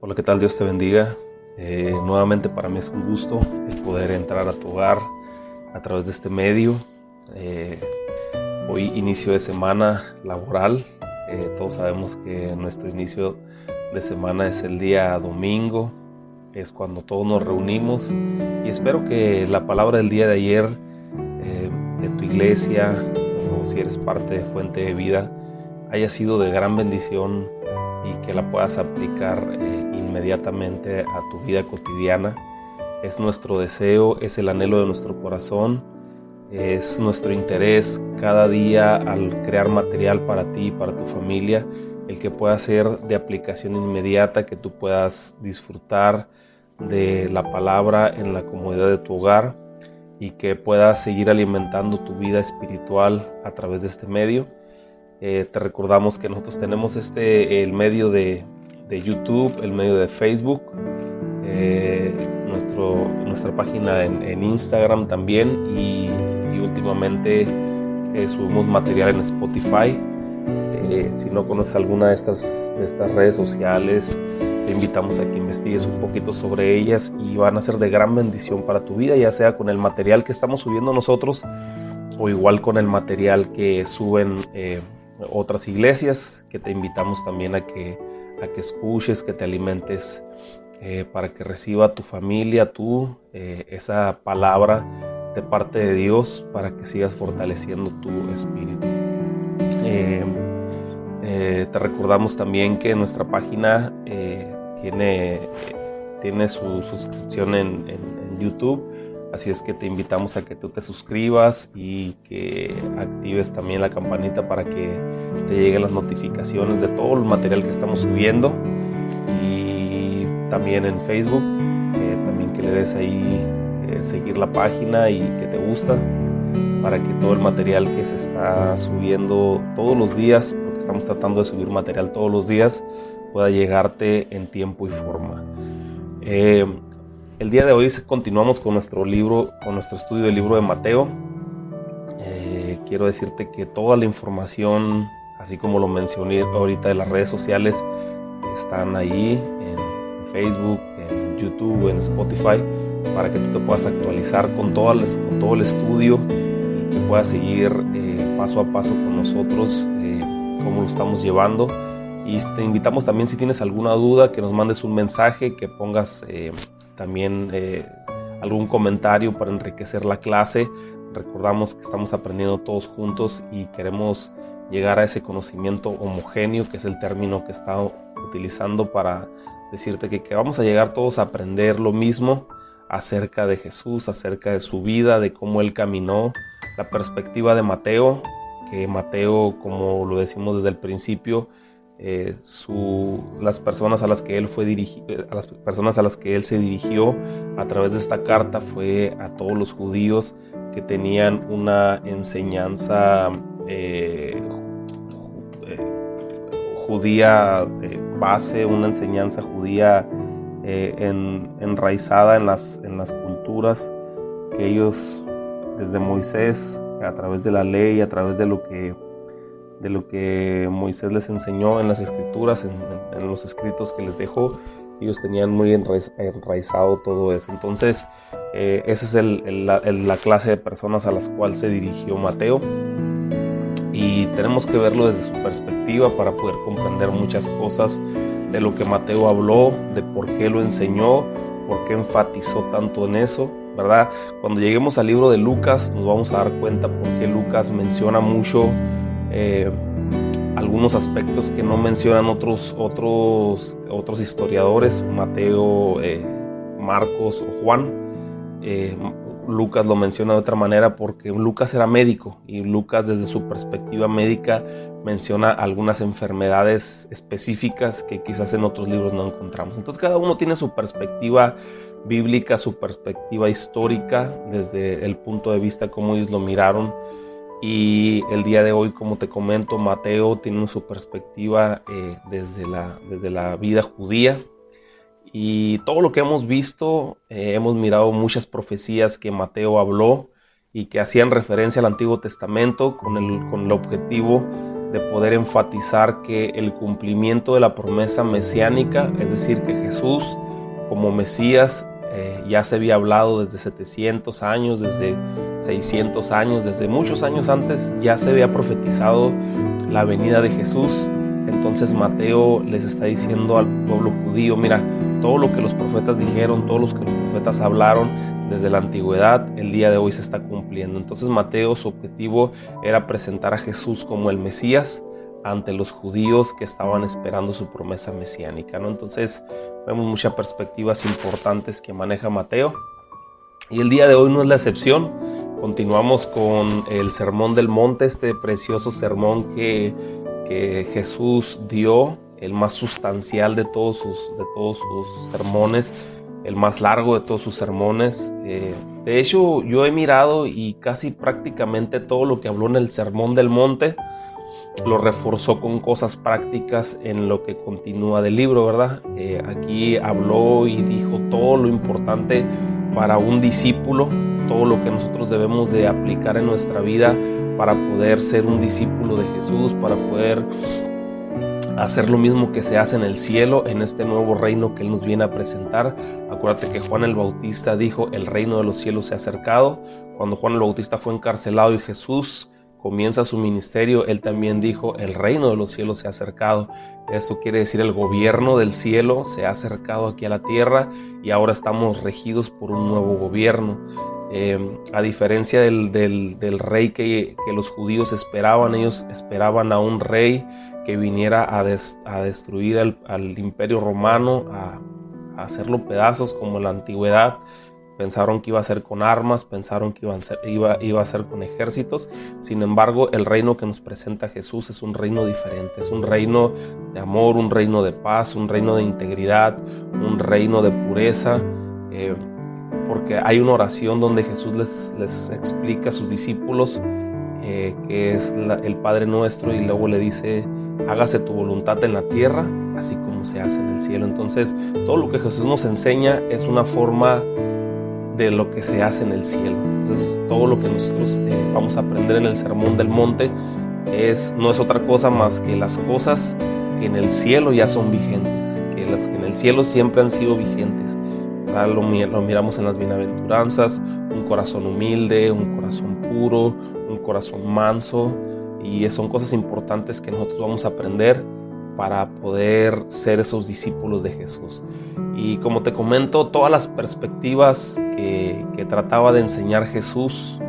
Hola, ¿qué tal? Dios te bendiga. Eh, nuevamente para mí es un gusto el poder entrar a tu hogar a través de este medio. Eh, hoy inicio de semana laboral. Eh, todos sabemos que nuestro inicio de semana es el día domingo. Es cuando todos nos reunimos y espero que la palabra del día de ayer de tu iglesia o si eres parte de Fuente de Vida haya sido de gran bendición y que la puedas aplicar inmediatamente a tu vida cotidiana. Es nuestro deseo, es el anhelo de nuestro corazón, es nuestro interés cada día al crear material para ti y para tu familia, el que pueda ser de aplicación inmediata, que tú puedas disfrutar de la palabra en la comodidad de tu hogar y que puedas seguir alimentando tu vida espiritual a través de este medio. Eh, te recordamos que nosotros tenemos este el medio de de YouTube, el medio de Facebook, eh, nuestra página en, Instagram también y, últimamente eh, subimos material en Spotify. Eh, si no conoces alguna de estas, de estas redes sociales, te invitamos a que investigues un poquito sobre ellas y van a ser de gran bendición para tu vida, ya sea con el material que estamos subiendo nosotros o igual con el material que suben otras iglesias, que te invitamos también a que a que escuches, que te alimentes, eh, para que reciba tu familia, tú, eh, esa palabra de parte de Dios, para que sigas fortaleciendo tu espíritu. Eh, te recordamos también que nuestra página tiene, tiene su suscripción en, en YouTube. Así es que te invitamos a que tú te suscribas y que actives también la campanita para que te lleguen las notificaciones de todo el material que estamos subiendo y también en Facebook, también que le des ahí eh, seguir la página y que te gusta para que todo el material que se está subiendo todos los días, porque estamos tratando de subir material todos los días, pueda llegarte en tiempo y forma. Eh, el día de hoy continuamos con nuestro libro, con nuestro estudio del libro de Mateo. Eh, quiero decirte que toda la información así como lo mencioné ahorita de las redes sociales, están ahí en Facebook, en YouTube, en Spotify, para que tú te puedas actualizar con, todo el estudio y que puedas seguir eh, paso a paso con nosotros eh, cómo lo estamos llevando. Y te invitamos también si tienes alguna duda que nos mandes un mensaje, que pongas eh, también algún comentario para enriquecer la clase. Recordamos que estamos aprendiendo todos juntos y queremos llegar a ese conocimiento homogéneo, que es el término que está utilizando para decirte que, vamos a llegar todos a aprender lo mismo acerca de Jesús, acerca de su vida, de cómo él caminó, la perspectiva de Mateo, que Mateo, como lo decimos desde el principio, eh, las personas a las que él fue dirigido, a las personas a las que él se dirigió a través de esta carta fue a todos los judíos que tenían una enseñanza eh, judía base, una enseñanza judía eh, enraizada en las, en las culturas que ellos desde Moisés, a través de la ley, a través de lo que, de lo que Moisés les enseñó en las escrituras, en, los escritos que les dejó, ellos tenían muy enraizado todo eso. Entonces, eh, esa es la clase de personas a las cuales se dirigió Mateo y tenemos que verlo desde su perspectiva para poder comprender muchas cosas de lo que Mateo habló, de por qué lo enseñó, por qué enfatizó tanto en eso, ¿verdad? Cuando lleguemos al libro de Lucas nos vamos a dar cuenta por qué Lucas menciona mucho eh, algunos aspectos que no mencionan otros, otros, otros historiadores, Mateo, eh, Marcos o Juan. Eh, Lucas lo menciona de otra manera porque Lucas era médico y Lucas desde su perspectiva médica menciona algunas enfermedades específicas que quizás en otros libros no encontramos. Entonces cada uno tiene su perspectiva bíblica, su perspectiva histórica desde el punto de vista como ellos lo miraron. Y el día de hoy, como te comento, Mateo tiene su perspectiva eh, desde, la, desde la vida judía, y todo lo que hemos visto, eh, hemos mirado muchas profecías que Mateo habló y que hacían referencia al Antiguo Testamento con el, con el objetivo de poder enfatizar que el cumplimiento de la promesa mesiánica, es decir, que Jesús como Mesías eh, ya se había hablado desde 700 años, desde 600 años, desde muchos años antes ya se había profetizado la venida de Jesús. Entonces Mateo les está diciendo al pueblo judío, mira, todo lo que los profetas dijeron, todos los que los profetas hablaron desde la antigüedad, el día de hoy se está cumpliendo. Entonces Mateo su objetivo era presentar a Jesús como el Mesías ante los judíos que estaban esperando su promesa mesiánica. ¿no? Entonces vemos muchas perspectivas importantes que maneja Mateo. Y el día de hoy no es la excepción. Continuamos con el Sermón del Monte, este precioso sermón que, que Jesús dio el más sustancial de todos sus, de todos sus sermones, el más largo de todos sus sermones. Eh, de hecho, yo he mirado y casi prácticamente todo lo que habló en el Sermón del Monte lo reforzó con cosas prácticas en lo que continúa del libro, ¿verdad? Eh, aquí habló y dijo todo lo importante para un discípulo, todo lo que nosotros debemos de aplicar en nuestra vida para poder ser un discípulo de Jesús, para poder hacer lo mismo que se hace en el cielo, en este nuevo reino que Él nos viene a presentar. Acuérdate que Juan el Bautista dijo, el reino de los cielos se ha acercado. Cuando Juan el Bautista fue encarcelado y Jesús comienza su ministerio, Él también dijo, el reino de los cielos se ha acercado. Esto quiere decir, el gobierno del cielo se ha acercado aquí a la tierra y ahora estamos regidos por un nuevo gobierno. Eh, a diferencia del, del, rey que, que, los judíos esperaban, ellos esperaban a un rey que viniera a, a destruir al, al, imperio romano, a, a, hacerlo pedazos como en la antigüedad. Pensaron que iba a ser con armas, pensaron que iba a, ser, iba, iba a ser con ejércitos. Sin embargo, el reino que nos presenta Jesús es un reino diferente. Es un reino de amor, un reino de paz, un reino de integridad, un reino de pureza. Eh, porque hay una oración donde Jesús les, les explica a sus discípulos eh, que es el Padre Nuestro y luego le dice hágase tu voluntad en la tierra, así como se hace en el cielo. Entonces, todo lo que Jesús nos enseña es una forma de lo que se hace en el cielo. Entonces, todo lo que nosotros eh, vamos a aprender en el Sermón del Monte es, no es otra cosa más que las cosas que en el cielo ya son vigentes, que las que en el cielo siempre han sido vigentes. Lo, lo miramos en las bienaventuranzas, un corazón humilde, un corazón puro, un corazón manso, y son cosas importantes que nosotros vamos a aprender para poder ser esos discípulos de Jesús. Y como te comento, todas las perspectivas que, que, trataba de enseñar Jesús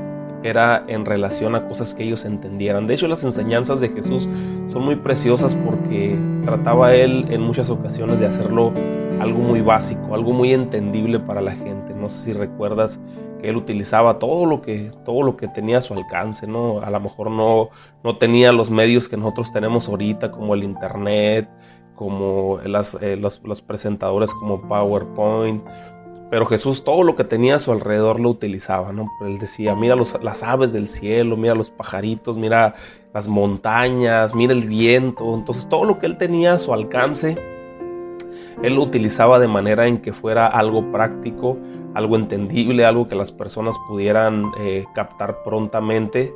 era en relación a cosas que ellos entendieran. De hecho, las enseñanzas de Jesús son muy preciosas porque trataba él en muchas ocasiones de hacerlo algo muy básico, algo muy entendible para la gente. No sé si recuerdas él utilizaba todo lo que, todo lo que tenía a su alcance, ¿no? A lo mejor no, no tenía los medios que nosotros tenemos ahorita, como el internet, como las, eh, los, presentadores como PowerPoint, pero Jesús todo lo que tenía a su alrededor lo utilizaba, ¿no? Él decía, mira las aves del cielo, mira los pajaritos, mira las montañas, mira el viento. Entonces todo lo que él tenía a su alcance, él lo utilizaba de manera en que fuera algo práctico, algo entendible, algo que las personas pudieran eh, captar prontamente,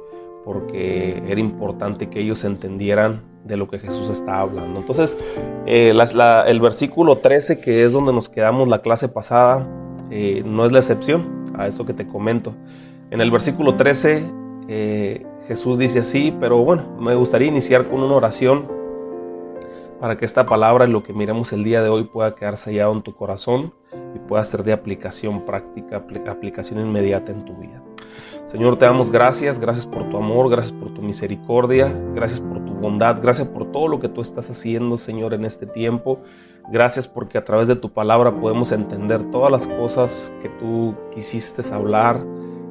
porque era importante que ellos entendieran de lo que Jesús estaba hablando. Entonces, eh, el versículo 13, que es donde nos quedamos la clase pasada, eh, no es la excepción a eso que te comento. En el versículo 13, Jesús dice así, pero bueno, me gustaría iniciar con una oración para que esta palabra y lo que miremos el día de hoy pueda quedar sellado en tu corazón y pueda ser de aplicación práctica, aplicación inmediata en tu vida. Señor, te damos gracias, gracias por tu amor, gracias por tu misericordia, gracias por tu bondad, gracias por todo lo que tú estás haciendo, Señor, en este tiempo. Gracias porque a través de tu palabra podemos entender todas las cosas que tú quisiste hablar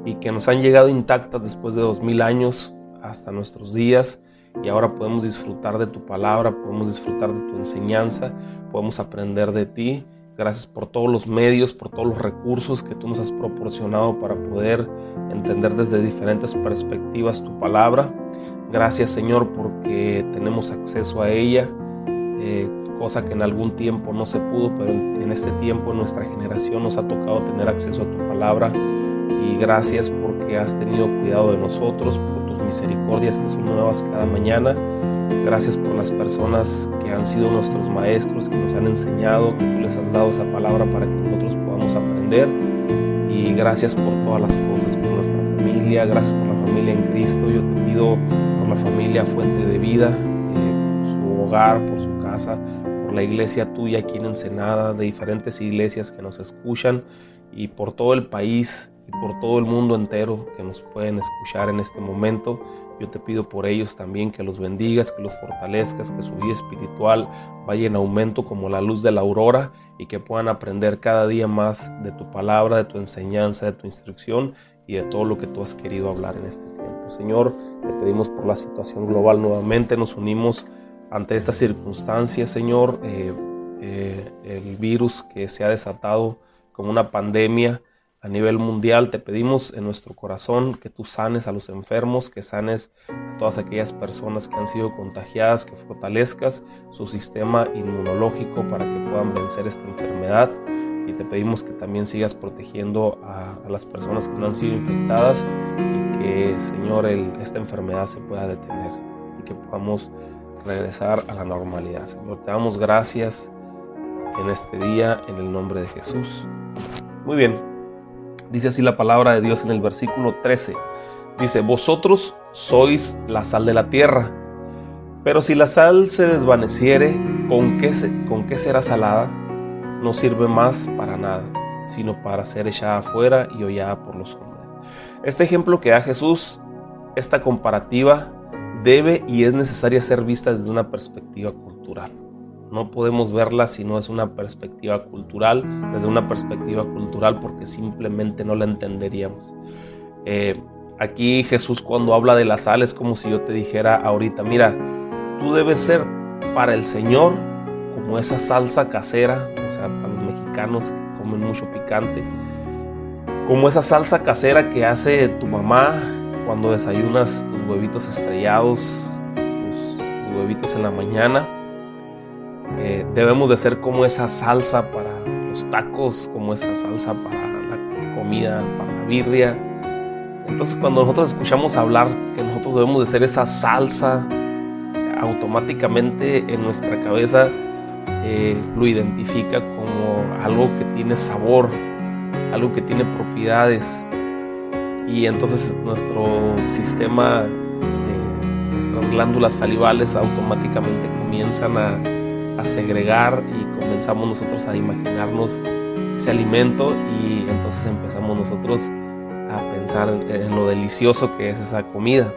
y que nos han llegado intactas después de dos mil años hasta nuestros días y ahora podemos disfrutar de tu palabra, podemos disfrutar de tu enseñanza, podemos aprender de ti. Gracias por todos los medios, por todos los recursos que tú nos has proporcionado para poder entender desde diferentes perspectivas tu palabra. Gracias Señor porque tenemos acceso a ella, eh, cosa que en algún tiempo no se pudo, pero en este tiempo en nuestra generación nos ha tocado tener acceso a tu palabra. Y gracias porque has tenido cuidado de nosotros, misericordias que son nuevas cada mañana. Gracias por las personas que han sido nuestros maestros, que nos han enseñado, que tú les has dado esa palabra para que nosotros podamos aprender. Y gracias por todas las cosas, por nuestra familia, gracias por la familia en Cristo. Yo te pido por la familia Fuente de Vida, eh, por su hogar, por su casa, por la iglesia tuya aquí en Ensenada, de diferentes iglesias que nos escuchan y por todo el país y por todo el mundo entero que nos pueden escuchar en este momento. Yo te pido por ellos también que los bendigas, que los fortalezcas, que su vida espiritual vaya en aumento como la luz de la aurora y que puedan aprender cada día más de tu palabra, de tu enseñanza, de tu instrucción y de todo lo que tú has querido hablar en este tiempo. Señor, te pedimos por la situación global nuevamente, nos unimos ante estas circunstancias, Señor, eh, eh, el virus que se ha desatado como una pandemia a nivel mundial. Te pedimos en nuestro corazón que tú sanes a los enfermos, que sanes a todas aquellas personas que han sido contagiadas, que fortalezcas su sistema inmunológico para que puedan vencer esta enfermedad. Y te pedimos que también sigas protegiendo a, las personas que no han sido infectadas y que, Señor, esta enfermedad se pueda detener y que podamos regresar a la normalidad. Señor, te damos gracias en este día en el nombre de Jesús. Muy bien, Dice así la palabra de Dios en el versículo 13. Dice, vosotros sois la sal de la tierra, pero si la sal se desvaneciere, ¿con qué, ¿con qué será salada? No sirve más para nada, sino para ser echada afuera y hollada por los hombres. Este ejemplo que da Jesús, esta comparativa, debe y es necesaria ser vista desde una perspectiva cultural. No podemos verla si no es una perspectiva cultural, desde una perspectiva cultural porque simplemente no la entenderíamos. Eh, aquí Jesús cuando habla de la sal es como si yo te dijera ahorita, mira, tú debes ser para el Señor como esa salsa casera, o sea, para los mexicanos que comen mucho picante, como esa salsa casera que hace tu mamá cuando desayunas tus huevitos estrellados, tus huevitos en la mañana eh, debemos de ser como esa salsa para los tacos, como esa salsa para la comida, para la birria. Entonces cuando nosotros escuchamos hablar que nosotros debemos de ser esa salsa, automáticamente en nuestra cabeza eh, lo identifica como algo que tiene sabor, algo que tiene propiedades. Y entonces nuestro sistema, eh, nuestras glándulas salivales automáticamente comienzan a a segregar y comenzamos nosotros a imaginarnos ese alimento y entonces empezamos nosotros a pensar en, lo delicioso que es esa comida.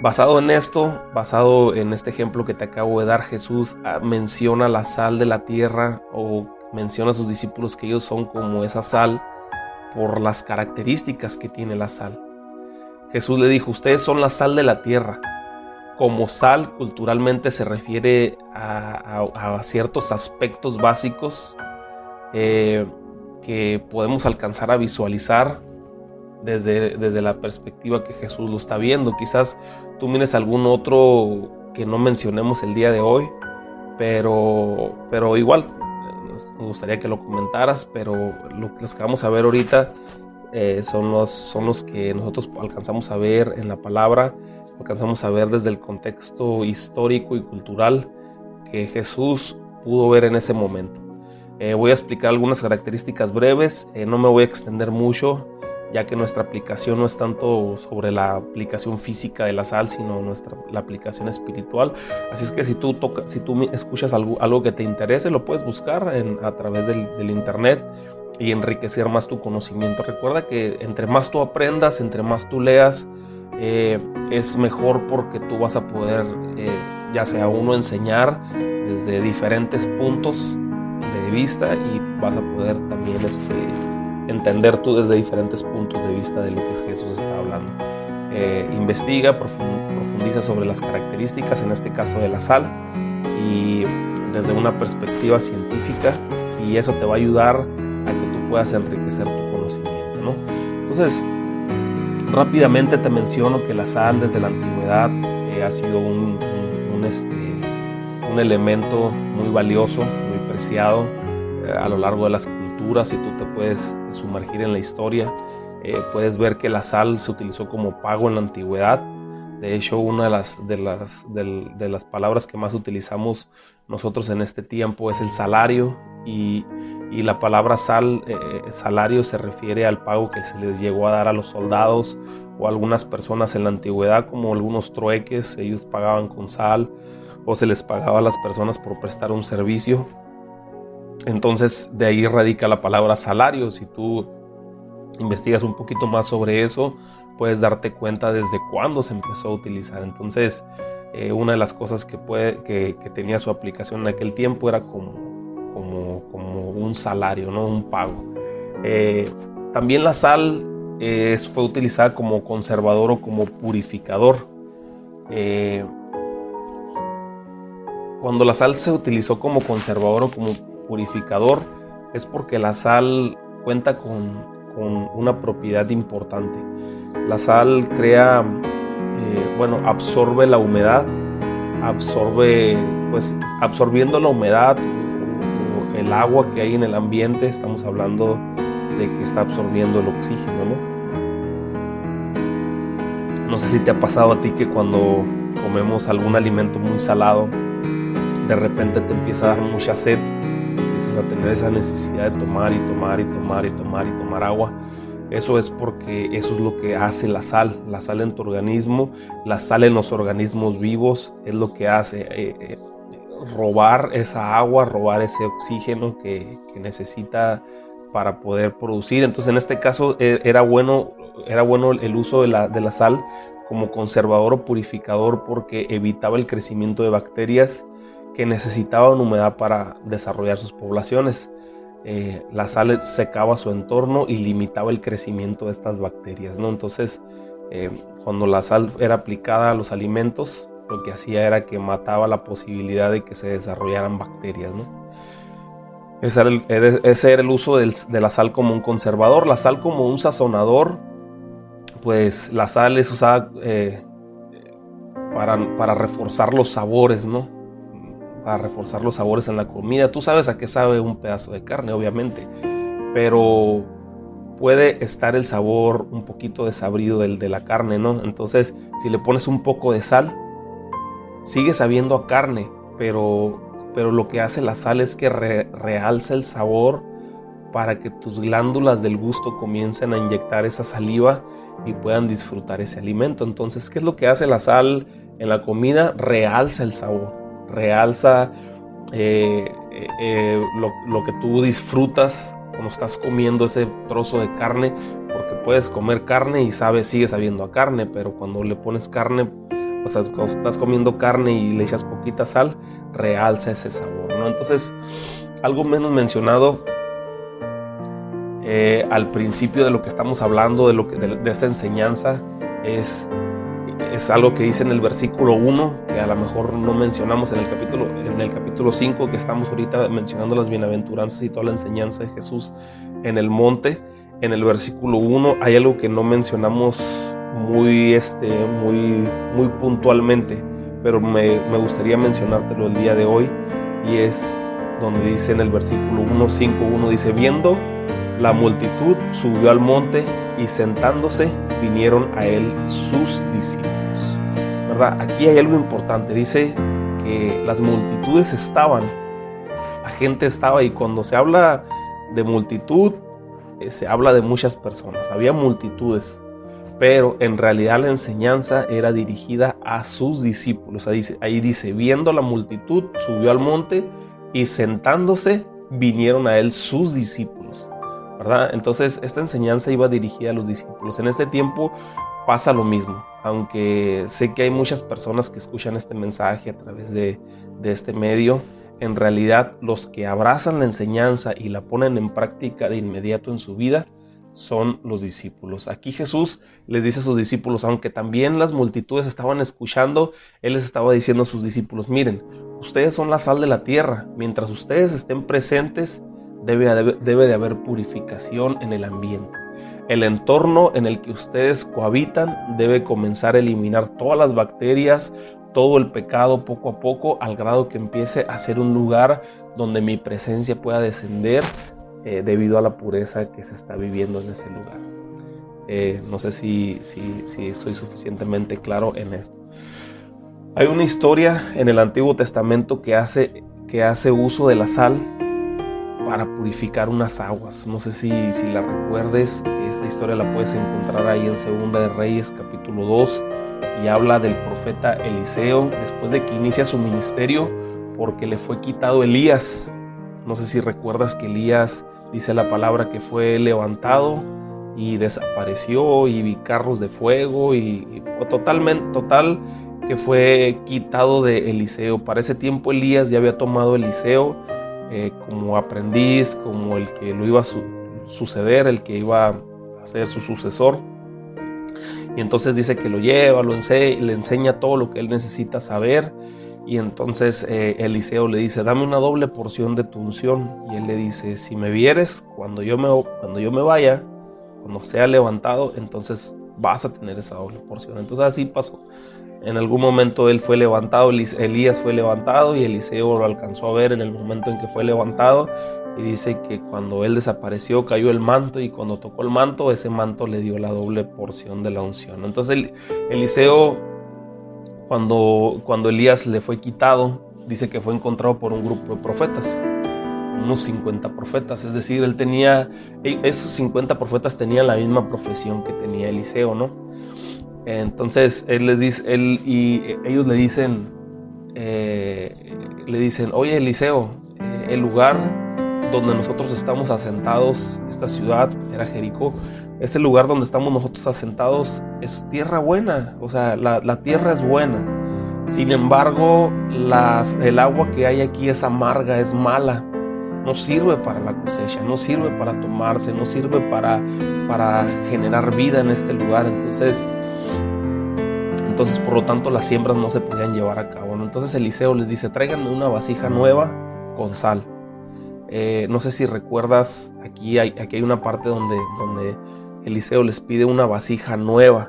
Basado en esto, basado en este ejemplo que te acabo de dar, Jesús ah, menciona la sal de la tierra o menciona a sus discípulos que ellos son como esa sal por las características que tiene la sal. Jesús le dijo, ustedes son la sal de la tierra, como sal culturalmente se refiere a, ciertos aspectos básicos eh, que podemos alcanzar a visualizar desde, desde la perspectiva que Jesús lo está viendo. Quizás tú mires algún otro que no mencionemos el día de hoy, pero, pero igual me gustaría que lo comentaras, pero los que vamos a ver ahorita eh, son, los, son los que nosotros alcanzamos a ver en la palabra alcanzamos a ver desde el contexto histórico y cultural que Jesús pudo ver en ese momento. Eh, voy a explicar algunas características breves, eh, no me voy a extender mucho, ya que nuestra aplicación no es tanto sobre la aplicación física de la sal, sino nuestra, la aplicación espiritual. Así es que si tú, toca, si tú escuchas algo, algo que te interese, lo puedes buscar en, a través del, del internet y enriquecer más tu conocimiento. Recuerda que entre más tú aprendas, entre más tú leas, eh, es mejor porque tú vas a poder, eh, ya sea uno, enseñar desde diferentes puntos de vista y vas a poder también este, entender tú desde diferentes puntos de vista de lo que Jesús está hablando. Eh, investiga, profundiza sobre las características, en este caso de la sal, y desde una perspectiva científica, y eso te va a ayudar a que tú puedas enriquecer tu conocimiento. ¿no? Entonces, Rápidamente te menciono que la sal desde la antigüedad eh, ha sido un, este, un, elemento muy valioso, muy preciado eh, a lo largo de las culturas y tú te puedes sumergir en la historia. Eh, puedes ver que la sal se utilizó como pago en la antigüedad De hecho, una de las, de las, de, las palabras que más utilizamos nosotros en este tiempo es el salario y, y la palabra sal, eh, salario se refiere al pago que se les llegó a dar a los soldados o a algunas personas en la antigüedad, como algunos trueques, ellos pagaban con sal o se les pagaba a las personas por prestar un servicio. Entonces de ahí radica la palabra salario. Si tú investigas un poquito más sobre eso, puedes darte cuenta desde cuándo se empezó a utilizar. Entonces, eh, una de las cosas que, puede, que, tenía su aplicación en aquel tiempo era como, un salario, ¿no? un pago. Eh, también la sal fue utilizada como conservador o como purificador. Eh, cuando la sal se utilizó como conservador o como purificador, es porque la sal cuenta con con una propiedad importante. La sal crea, eh, bueno, absorbe la humedad, absorbe, pues absorbiendo la humedad el agua que hay en el ambiente, estamos hablando de que está absorbiendo el oxígeno, ¿no? No sé si te ha pasado a ti que cuando comemos algún alimento muy salado, de repente te empieza a dar mucha sed a tener esa necesidad de tomar y tomar y tomar y tomar y tomar agua, eso es porque eso es lo que hace la sal, la sal en tu organismo, la sal en los organismos vivos es lo que hace eh, eh, robar esa agua, robar ese oxígeno que, necesita para poder producir. Entonces en este caso eh, era bueno, era bueno el uso de la, de la sal como conservador o purificador porque evitaba el crecimiento de bacterias que necesitaban humedad para desarrollar sus poblaciones. Eh, la sal secaba su entorno y limitaba el crecimiento de estas bacterias. ¿no? Entonces, eh, cuando la sal era aplicada a los alimentos, lo que hacía era que mataba la posibilidad de que se desarrollaran bacterias. ¿no? Ese, era el, ese era el uso de la sal como un conservador. La sal como un sazonador, pues la sal es usada eh, para, para reforzar los sabores, ¿no? Para reforzar los sabores en la comida. Tú sabes a qué sabe un pedazo de carne, obviamente, pero puede estar el sabor un poquito desabrido del de la carne, ¿no? Entonces, si le pones un poco de sal, sigue sabiendo a carne, pero, pero lo que hace la sal es que realza el sabor para que tus glándulas del gusto comiencen a inyectar esa saliva y puedan disfrutar ese alimento. Entonces, ¿qué es lo que hace la sal en la comida? Realza el sabor realza eh, eh, eh, lo, que tú disfrutas cuando estás comiendo ese trozo de carne, porque puedes comer carne y sabes, sigue sabiendo a carne, pero cuando le pones carne, o sea, cuando estás comiendo carne y le echas poquita sal, realza ese sabor, ¿no? Entonces, algo menos mencionado al principio de lo que estamos hablando, de, lo de esta enseñanza, es es algo que dice en el versículo 1, que a lo mejor no mencionamos en el capítulo, en el capítulo 5, que estamos ahorita mencionando las bienaventuranzas y toda la enseñanza de Jesús en el monte. En el versículo 1 hay algo que no mencionamos muy, este, muy, muy puntualmente, pero me, me gustaría mencionártelo el día de hoy, y es donde dice en el versículo 1, 5, 1, dice, viendo la multitud, subió al monte y sentándose vinieron a él sus discípulos. ¿Verdad? Aquí hay algo importante. Dice que las multitudes estaban, la gente estaba y cuando se habla de multitud, eh, se habla de muchas personas. Había multitudes, pero en realidad la enseñanza era dirigida a sus discípulos. Ahí dice, ahí dice viendo la multitud, subió al monte y sentándose vinieron a él sus discípulos. Entonces esta enseñanza iba dirigida a los discípulos. En este tiempo pasa lo mismo, aunque sé que hay muchas personas que escuchan este mensaje a través de, de este medio, en realidad los que abrazan la enseñanza y la ponen en práctica de inmediato en su vida son los discípulos. Aquí Jesús les dice a sus discípulos, aunque también las multitudes estaban escuchando, Él les estaba diciendo a sus discípulos, miren, ustedes son la sal de la tierra, mientras ustedes estén presentes, debe, de haber purificación en el ambiente. El entorno en el que ustedes cohabitan debe comenzar a eliminar todas las bacterias, todo el pecado poco a poco, al grado que empiece a ser un lugar donde mi presencia pueda descender eh, debido a la pureza que se está viviendo en ese lugar. Eh, no sé si, si, soy suficientemente claro en esto. Hay una historia en el Antiguo Testamento que hace, que hace uso de la sal para purificar unas aguas. No sé si, si la recuerdes, esta historia la puedes encontrar ahí en Segunda de Reyes capítulo 2 y habla del profeta Eliseo después de que inicia su ministerio porque le fue quitado Elías. No sé si recuerdas que Elías dice la palabra que fue levantado y desapareció y vi carros de fuego y, totalmente total que fue quitado de Eliseo. Para ese tiempo Elías ya había tomado Eliseo eh, como aprendiz, como el que lo iba a suceder, el que iba a ser su sucesor. Y entonces dice que lo lleva, lo le enseña todo lo que él necesita saber. Y entonces eh, Eliseo le dice, dame una doble porción de tu unción. Y él le dice, si me vieres cuando yo me, cuando yo me vaya, cuando sea levantado, entonces vas a tener esa doble porción. Entonces así pasó. En algún momento él fue levantado, Elías fue levantado y Eliseo lo alcanzó a ver en el momento en que fue levantado y dice que cuando él desapareció cayó el manto y cuando tocó el manto ese manto le dio la doble porción de la unción. Entonces Eliseo cuando, cuando Elías le fue quitado dice que fue encontrado por un grupo de profetas unos 50 profetas, es decir, él tenía, e, esos 50 profetas tenían la misma profesión que tenía Eliseo, ¿no? Entonces él les dice, él y ellos le dicen, eh, le dicen, oye Eliseo, eh, el lugar donde nosotros estamos asentados, esta ciudad era Jericó, ese lugar donde estamos nosotros asentados es tierra buena, o sea, la, tierra es buena. Sin embargo, las, el agua que hay aquí es amarga, es mala no sirve para la cosecha, no sirve para tomarse, no sirve para, para generar vida en este lugar. Entonces, entonces, por lo tanto, las siembras no se podían llevar a cabo. Entonces Eliseo les dice, tráiganme una vasija nueva con sal. Eh, no sé si recuerdas, aquí hay, aquí hay una parte donde, donde Eliseo les pide una vasija nueva.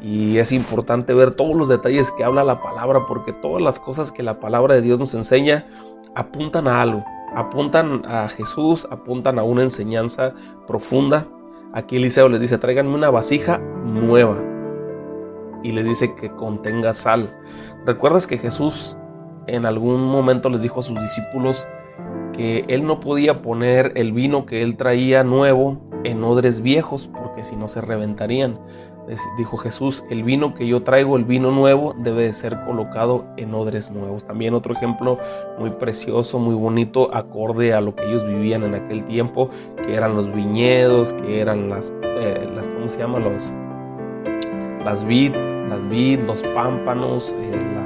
Y es importante ver todos los detalles que habla la palabra, porque todas las cosas que la palabra de Dios nos enseña apuntan a algo apuntan a Jesús, apuntan a una enseñanza profunda. Aquí Eliseo les dice, tráiganme una vasija nueva. Y les dice que contenga sal. ¿Recuerdas que Jesús en algún momento les dijo a sus discípulos que él no podía poner el vino que él traía nuevo en odres viejos porque si no se reventarían? Dijo Jesús, el vino que yo traigo, el vino nuevo, debe de ser colocado en odres nuevos. También otro ejemplo muy precioso, muy bonito, acorde a lo que ellos vivían en aquel tiempo, que eran los viñedos, que eran las, eh, las ¿cómo se llama? Los, las vid, las vid, los pámpanos, eh,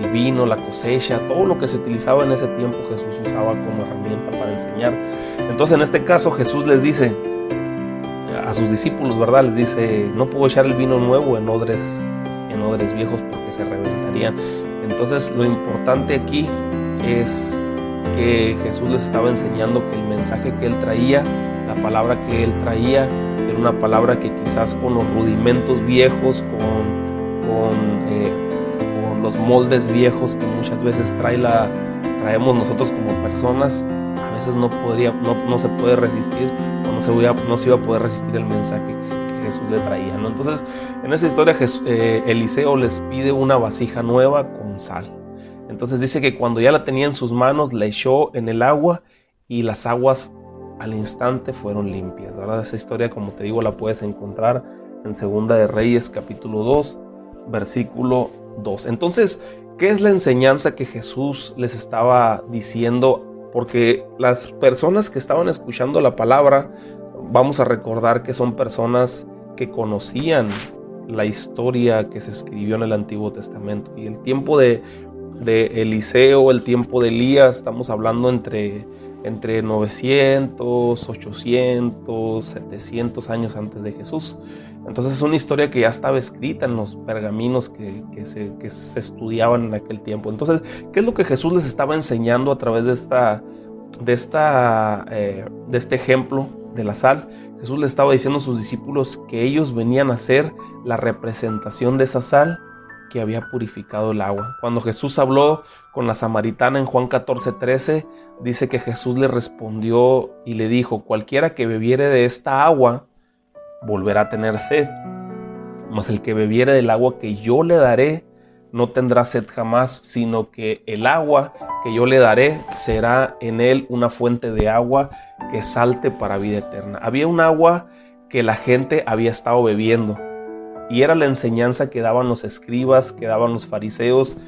el vino, la cosecha, todo lo que se utilizaba en ese tiempo Jesús usaba como herramienta para enseñar. Entonces en este caso Jesús les dice, a sus discípulos, ¿verdad? Les dice, no puedo echar el vino nuevo en odres, en odres viejos porque se reventarían. Entonces lo importante aquí es que Jesús les estaba enseñando que el mensaje que él traía, la palabra que él traía, era una palabra que quizás con los rudimentos viejos, con, con, eh, los moldes viejos que muchas veces trae la, traemos nosotros como personas, a veces no, podría, no, no se puede resistir no se, iba, a poder resistir el mensaje que Jesús le traía. ¿no? Entonces, en esa historia eh, Eliseo les pide una vasija nueva con sal. Entonces dice que cuando ya la tenía en sus manos, la echó en el agua y las aguas al instante fueron limpias. ¿verdad? Esa historia, como te digo, la puedes encontrar en Segunda de Reyes capítulo 2, versículo 2. Entonces, ¿qué es la enseñanza que Jesús les estaba diciendo porque las personas que estaban escuchando la palabra, vamos a recordar que son personas que conocían la historia que se escribió en el Antiguo Testamento. Y el tiempo de, Eliseo, el tiempo de Elías, estamos hablando entre, entre 900, 800, 700 años antes de Jesús. Entonces es una historia que ya estaba escrita en los pergaminos que, se, estudiaban en aquel tiempo. Entonces, ¿qué es lo que Jesús les estaba enseñando a través de, esta, de, esta, eh, de este ejemplo de la sal? Jesús les estaba diciendo a sus discípulos que ellos venían a ser la representación de esa sal que había purificado el agua. Cuando Jesús habló con la samaritana en Juan 14, 13, dice que Jesús le respondió y le dijo, cualquiera que bebiere de esta agua, volverá a tener sed. Mas el que bebiere del agua que yo le daré, no tendrá sed jamás, sino que el agua que yo le daré será en él una fuente de agua que salte para vida eterna. Había un agua que la gente había estado bebiendo y era la enseñanza que daban los escribas, que daban los fariseos,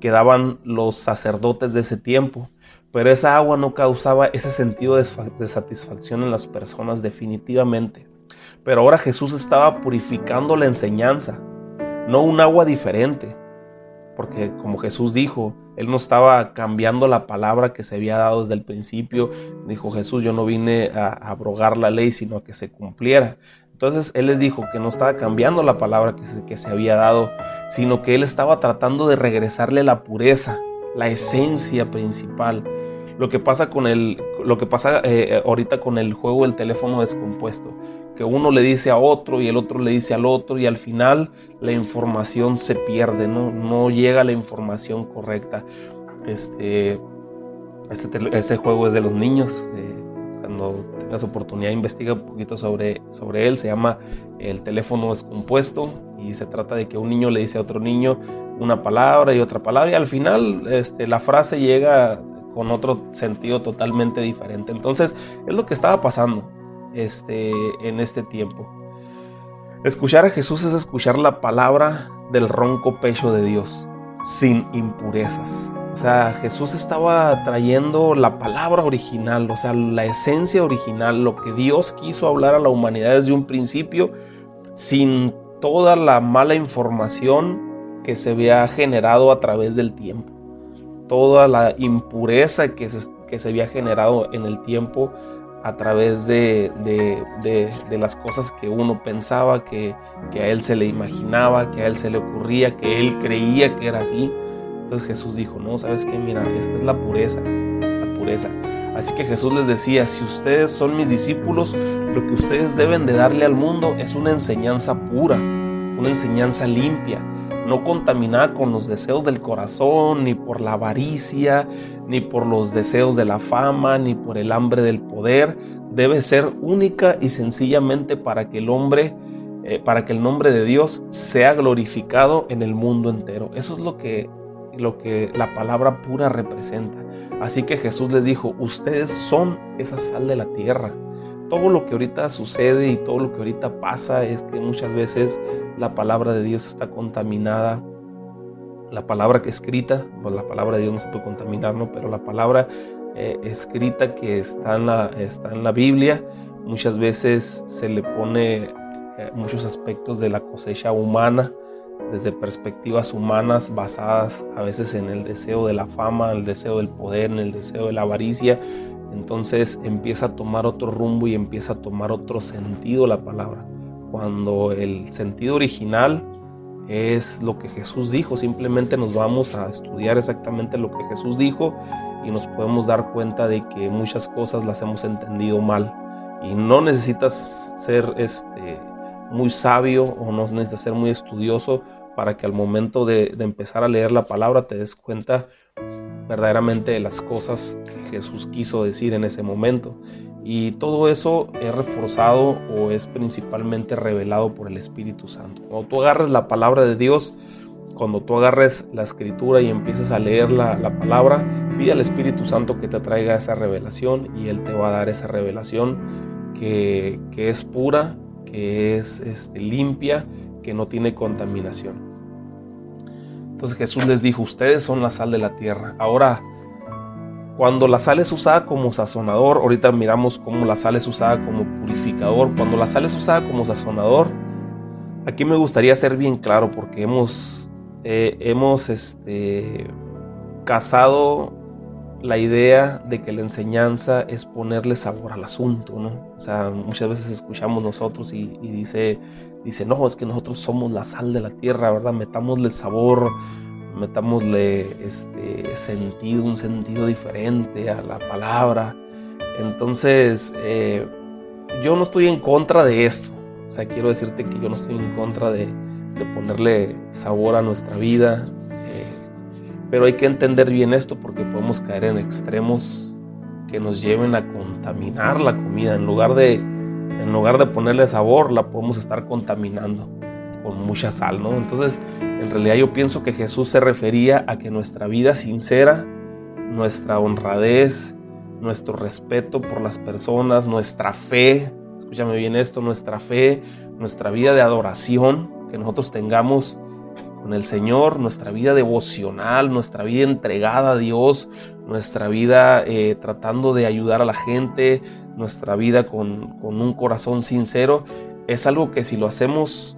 que daban los sacerdotes de ese tiempo. Pero esa agua no causaba ese sentido de satisfacción en las personas definitivamente. Pero ahora Jesús estaba purificando la enseñanza, no un agua diferente, porque como Jesús dijo, Él no estaba cambiando la palabra que se había dado desde el principio. Dijo Jesús, yo no vine a abrogar la ley, sino a que se cumpliera. Entonces Él les dijo que no estaba cambiando la palabra que se, que se había dado, sino que Él estaba tratando de regresarle la pureza, la esencia principal. Lo que pasa con el, lo que pasa eh, ahorita con el juego del teléfono descompuesto que uno le dice a otro y el otro le dice al otro y al final la información se pierde, no, no llega la información correcta. Este, ese, juego es de los niños. Eh, cuando tengas oportunidad investiga un poquito sobre, sobre él. Se llama El teléfono descompuesto y se trata de que un niño le dice a otro niño una palabra y otra palabra y al final este, la frase llega con otro sentido totalmente diferente. Entonces es lo que estaba pasando este, en este tiempo. Escuchar a Jesús es escuchar la palabra del ronco pecho de Dios, sin impurezas. O sea, Jesús estaba trayendo la palabra original, o sea, la esencia original, lo que Dios quiso hablar a la humanidad desde un principio, sin toda la mala información que se había generado a través del tiempo. Toda la impureza que se, que se había generado en el tiempo a través de, las cosas que uno pensaba, que, a él se le imaginaba, que a él se le ocurría, que él creía que era así. Entonces Jesús dijo, no, sabes qué, mira, esta es la pureza, la pureza. Así que Jesús les decía, si ustedes son mis discípulos, lo que ustedes deben de darle al mundo es una enseñanza pura, una enseñanza limpia, no contaminada con los deseos del corazón, ni por la avaricia, ni por los deseos de la fama, ni por el hambre del Debe ser única y sencillamente para que el hombre, eh, para que el nombre de Dios sea glorificado en el mundo entero. Eso es lo que, lo que la palabra pura representa. Así que Jesús les dijo, ustedes son esa sal de la tierra todo lo que ahorita sucede y todo lo que ahorita pasa es que muchas veces la palabra de Dios está contaminada. La palabra que escrita, pues la palabra de Dios no se puede contaminar, ¿no? Pero la palabra eh, escrita que está en, la, Biblia, muchas veces se le pone eh, muchos aspectos de la cosecha humana, desde perspectivas humanas basadas a veces en el deseo de la fama, el deseo del poder, en el deseo de la avaricia, entonces empieza a tomar otro rumbo y empieza a tomar otro sentido la palabra. Cuando el sentido original es lo que Jesús dijo, simplemente nos vamos a estudiar exactamente lo que Jesús dijo y nos podemos dar cuenta de que muchas cosas las hemos entendido mal. Y no necesitas ser este, muy sabio o no necesitas ser muy estudioso para que al momento de, de empezar a leer la palabra te des cuenta verdaderamente las cosas que Jesús quiso decir en ese momento. Y todo eso es reforzado o es principalmente revelado por el Espíritu Santo. Cuando tú agarres la palabra de Dios, cuando tú agarres la escritura y empieces a leer la, palabra, pide al Espíritu Santo que te traiga esa revelación y Él te va a dar esa revelación que, es pura, que es este, limpia, que no tiene contaminación. Entonces Jesús les dijo, ustedes son la sal de la tierra. Ahora, cuando la sal es usada como sazonador, ahorita miramos cómo la sal es usada como purificador. Cuando la sal es usada como sazonador, aquí me gustaría ser bien claro porque hemos, eh, hemos este, casado la idea de que la enseñanza es ponerle sabor al asunto, ¿no? O sea, muchas veces escuchamos nosotros y, dice dice, no, es que nosotros somos la sal de la tierra, ¿verdad? Metámosle sabor, metámosle este sentido, un sentido diferente a la palabra. Entonces, eh, yo no estoy en contra de esto. O sea, quiero decirte que yo no estoy en contra de, ponerle sabor a nuestra vida. Pero hay que entender bien esto porque podemos caer en extremos que nos lleven a contaminar la comida. En lugar de, en lugar de ponerle sabor, la podemos estar contaminando con mucha sal, ¿no? Entonces, en realidad yo pienso que Jesús se refería a que nuestra vida sincera, nuestra honradez, nuestro respeto por las personas, nuestra fe, escúchame bien esto, nuestra fe, nuestra vida de adoración que nosotros tengamos con el Señor, nuestra vida devocional, nuestra vida entregada a Dios, nuestra vida eh, tratando de ayudar a la gente, nuestra vida con, con un corazón sincero, es algo que si lo hacemos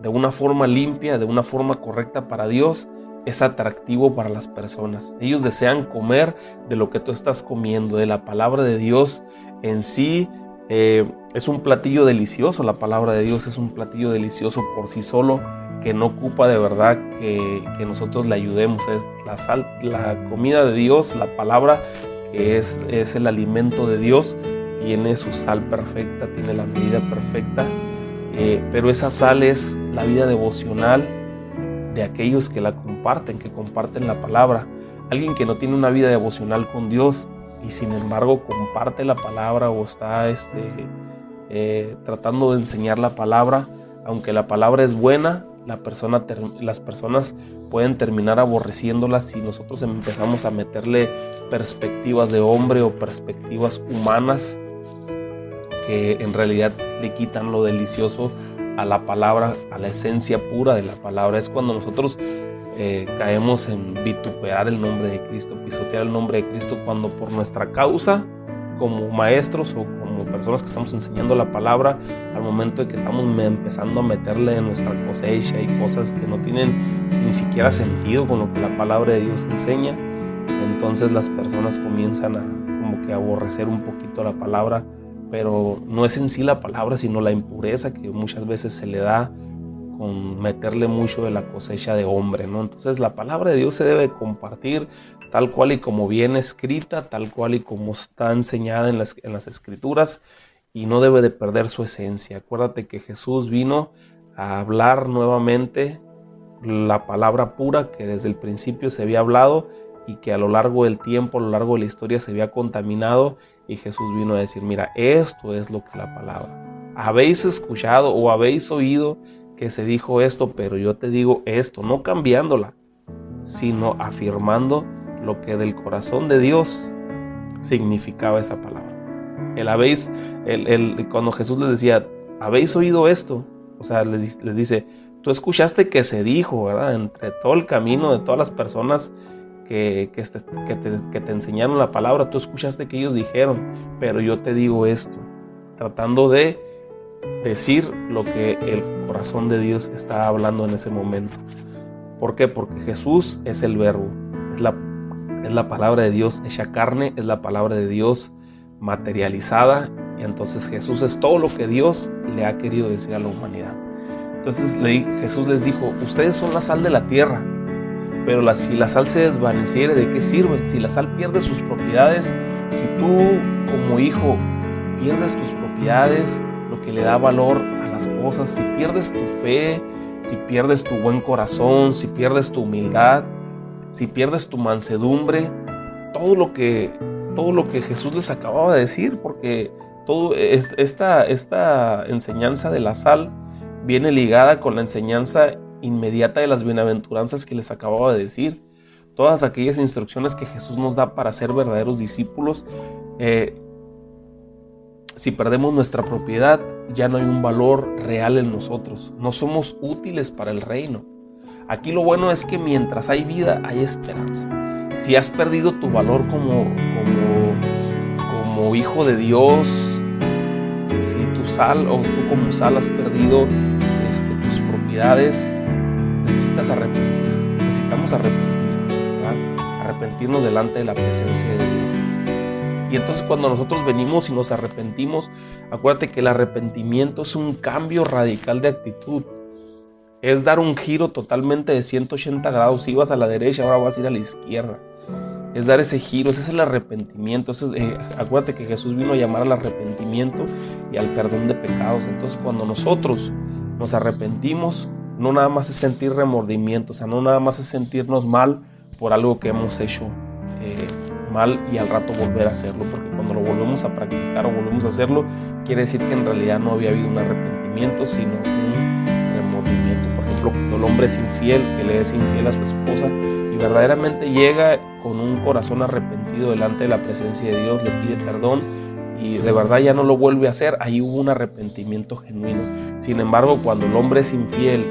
de una forma limpia, de una forma correcta para Dios, es atractivo para las personas. Ellos desean comer de lo que tú estás comiendo, de la palabra de Dios en sí. Eh, es un platillo delicioso, la palabra de Dios es un platillo delicioso por sí solo que no ocupa de verdad que, nosotros le ayudemos. Es la, sal, la comida de Dios, la palabra que es, es el alimento de Dios, tiene su sal perfecta, tiene la medida perfecta, eh, pero esa sal es la vida devocional de aquellos que la comparten, que comparten la palabra. Alguien que no tiene una vida devocional con Dios y sin embargo comparte la palabra o está este, eh, tratando de enseñar la palabra, aunque la palabra es buena, las personas pueden terminar aborreciéndolas si nosotros empezamos a meterle perspectivas de hombre o perspectivas humanas que en realidad le quitan lo delicioso a la palabra, a la esencia pura de la palabra. Es cuando nosotros eh, caemos en vituperar el nombre de Cristo, pisotear el nombre de Cristo, cuando por nuestra causa, como maestros o como personas que estamos enseñando la palabra, al momento de que estamos empezando a meterle en nuestra cosecha y cosas que no tienen ni siquiera sentido con lo que la palabra de Dios enseña, entonces las personas comienzan a como que aborrecer un poquito la palabra pero no es en sí la palabra, sino la impureza que muchas veces se le da con meterle mucho de la cosecha de hombre, ¿no? Entonces la palabra de Dios se debe compartir tal cual y como viene escrita, tal cual y como está enseñada en las, en las escrituras y no debe de perder su esencia. Acuérdate que Jesús vino a hablar nuevamente la palabra pura que desde el principio se había hablado y que a lo largo del tiempo, a lo largo de la historia se había contaminado y Jesús vino a decir, mira, esto es lo que la palabra. Habéis escuchado o habéis oído que se dijo esto, pero yo te digo esto, no cambiándola, sino afirmando lo que del corazón de Dios significaba esa palabra. El habéis, el, cuando Jesús les decía, habéis oído esto, o sea, les, les dice, tú escuchaste que se dijo, ¿verdad? Entre todo el camino de todas las personas que, este, que, te, que, te, enseñaron la palabra, tú escuchaste que ellos dijeron, pero yo te digo esto, tratando de decir lo que el corazón de Dios está hablando en ese momento. ¿Por qué? Porque Jesús es el verbo, es la, es la palabra de Dios hecha carne, es la palabra de Dios materializada, y entonces Jesús es todo lo que Dios le ha querido decir a la humanidad. Entonces Jesús les dijo, ustedes son la sal de la tierra, pero si la sal se desvaneciere, ¿de qué sirve? Si la sal pierde sus propiedades, si tú como hijo pierdes tus propiedades, le da valor a las cosas, si pierdes tu fe, si pierdes tu buen corazón, si pierdes tu humildad, si pierdes tu mansedumbre, todo lo que, todo lo que Jesús les acababa de decir, porque todo esta, esta enseñanza de la sal viene ligada con la enseñanza inmediata de las bienaventuranzas que les acababa de decir. Todas aquellas instrucciones que Jesús nos da para ser verdaderos discípulos. Eh, si perdemos nuestra propiedad, ya no hay un valor real en nosotros. No somos útiles para el reino. Aquí lo bueno es que mientras hay vida, hay esperanza. Si has perdido tu valor como, como, como hijo de Dios, si tu sal o tú como sal has perdido este, tus propiedades, necesitas arrepentir, necesitamos arrepentir, arrepentirnos delante de la presencia de Dios. Y entonces cuando nosotros venimos y nos arrepentimos, acuérdate que el arrepentimiento es un cambio radical de actitud. Es dar un giro totalmente de 180 grados. Si ibas a la derecha, ahora vas a ir a la izquierda. Es dar ese giro, ese es el arrepentimiento. Eh, acuérdate que Jesús vino a llamar al arrepentimiento y al perdón de pecados. Entonces cuando nosotros nos arrepentimos, no nada más es sentir remordimiento, o sea, no nada más es sentirnos mal por algo que hemos hecho eh, mal y al rato volver a hacerlo, porque cuando lo volvemos a practicar o volvemos a hacerlo, quiere decir que en realidad no había habido un arrepentimiento, sino un remordimiento. Por ejemplo, cuando el hombre es infiel, que le es infiel a su esposa y verdaderamente llega con un corazón arrepentido delante de la presencia de Dios, le pide perdón y de verdad ya no lo vuelve a hacer, ahí hubo un arrepentimiento genuino. Sin embargo, cuando el hombre es infiel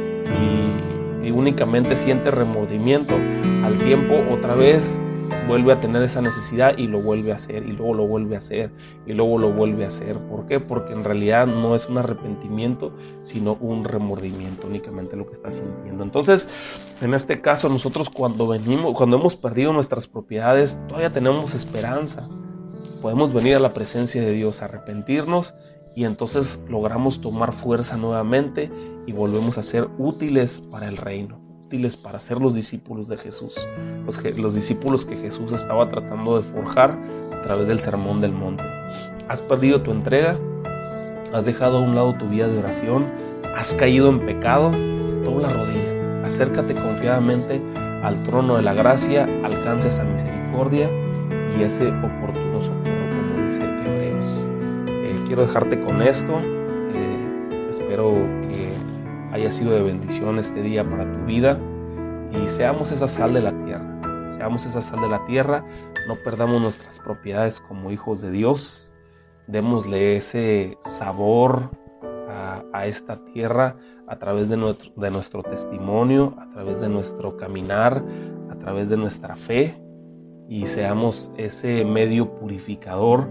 y, y únicamente siente remordimiento, al tiempo otra vez vuelve a tener esa necesidad y lo vuelve a hacer y luego lo vuelve a hacer y luego lo vuelve a hacer. ¿Por qué? Porque en realidad no es un arrepentimiento, sino un remordimiento únicamente lo que está sintiendo. Entonces, en este caso nosotros cuando venimos, cuando hemos perdido nuestras propiedades, todavía tenemos esperanza. Podemos venir a la presencia de Dios, arrepentirnos y entonces logramos tomar fuerza nuevamente y volvemos a ser útiles para el reino para ser los discípulos de Jesús, los, los discípulos que Jesús estaba tratando de forjar a través del sermón del monte. ¿Has perdido tu entrega? ¿Has dejado a un lado tu vida de oración? ¿Has caído en pecado? Dobla rodilla, acércate confiadamente al trono de la gracia, alcanza esa misericordia y ese oportuno socorro, como dice Hebreos. Eh, quiero dejarte con esto. Eh, espero que haya sido de bendición este día para tu vida. Y seamos esa sal de la tierra. Seamos esa sal de la tierra, no perdamos nuestras propiedades como hijos de Dios, démosle ese sabor a, esta tierra a través de nuestro, de nuestro testimonio, a través de nuestro caminar, a través de nuestra fe. Y seamos ese medio purificador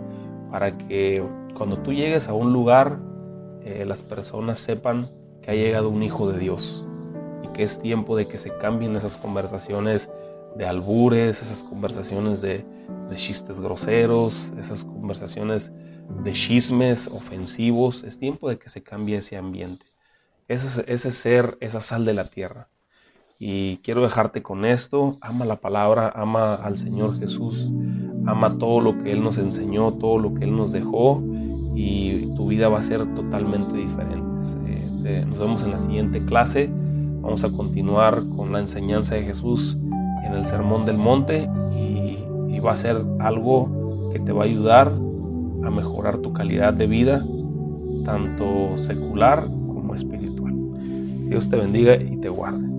para que cuando tú llegues a un lugar eh, las personas sepan ha llegado un hijo de Dios y que es tiempo de que se cambien esas conversaciones de albures, esas conversaciones de, chistes groseros, esas conversaciones de chismes ofensivos. Es tiempo de que se cambie ese ambiente, ese, ese ser, esa sal de la tierra. Y quiero dejarte con esto, ama la palabra, ama al Señor Jesús, ama todo lo que Él nos enseñó, todo lo que Él nos dejó y tu vida va a ser totalmente diferente. Eh, nos vemos en la siguiente clase. Vamos a continuar con la enseñanza de Jesús en el Sermón del Monte y, y va a ser algo que te va a ayudar a mejorar tu calidad de vida, tanto secular como espiritual. Dios te bendiga y te guarde.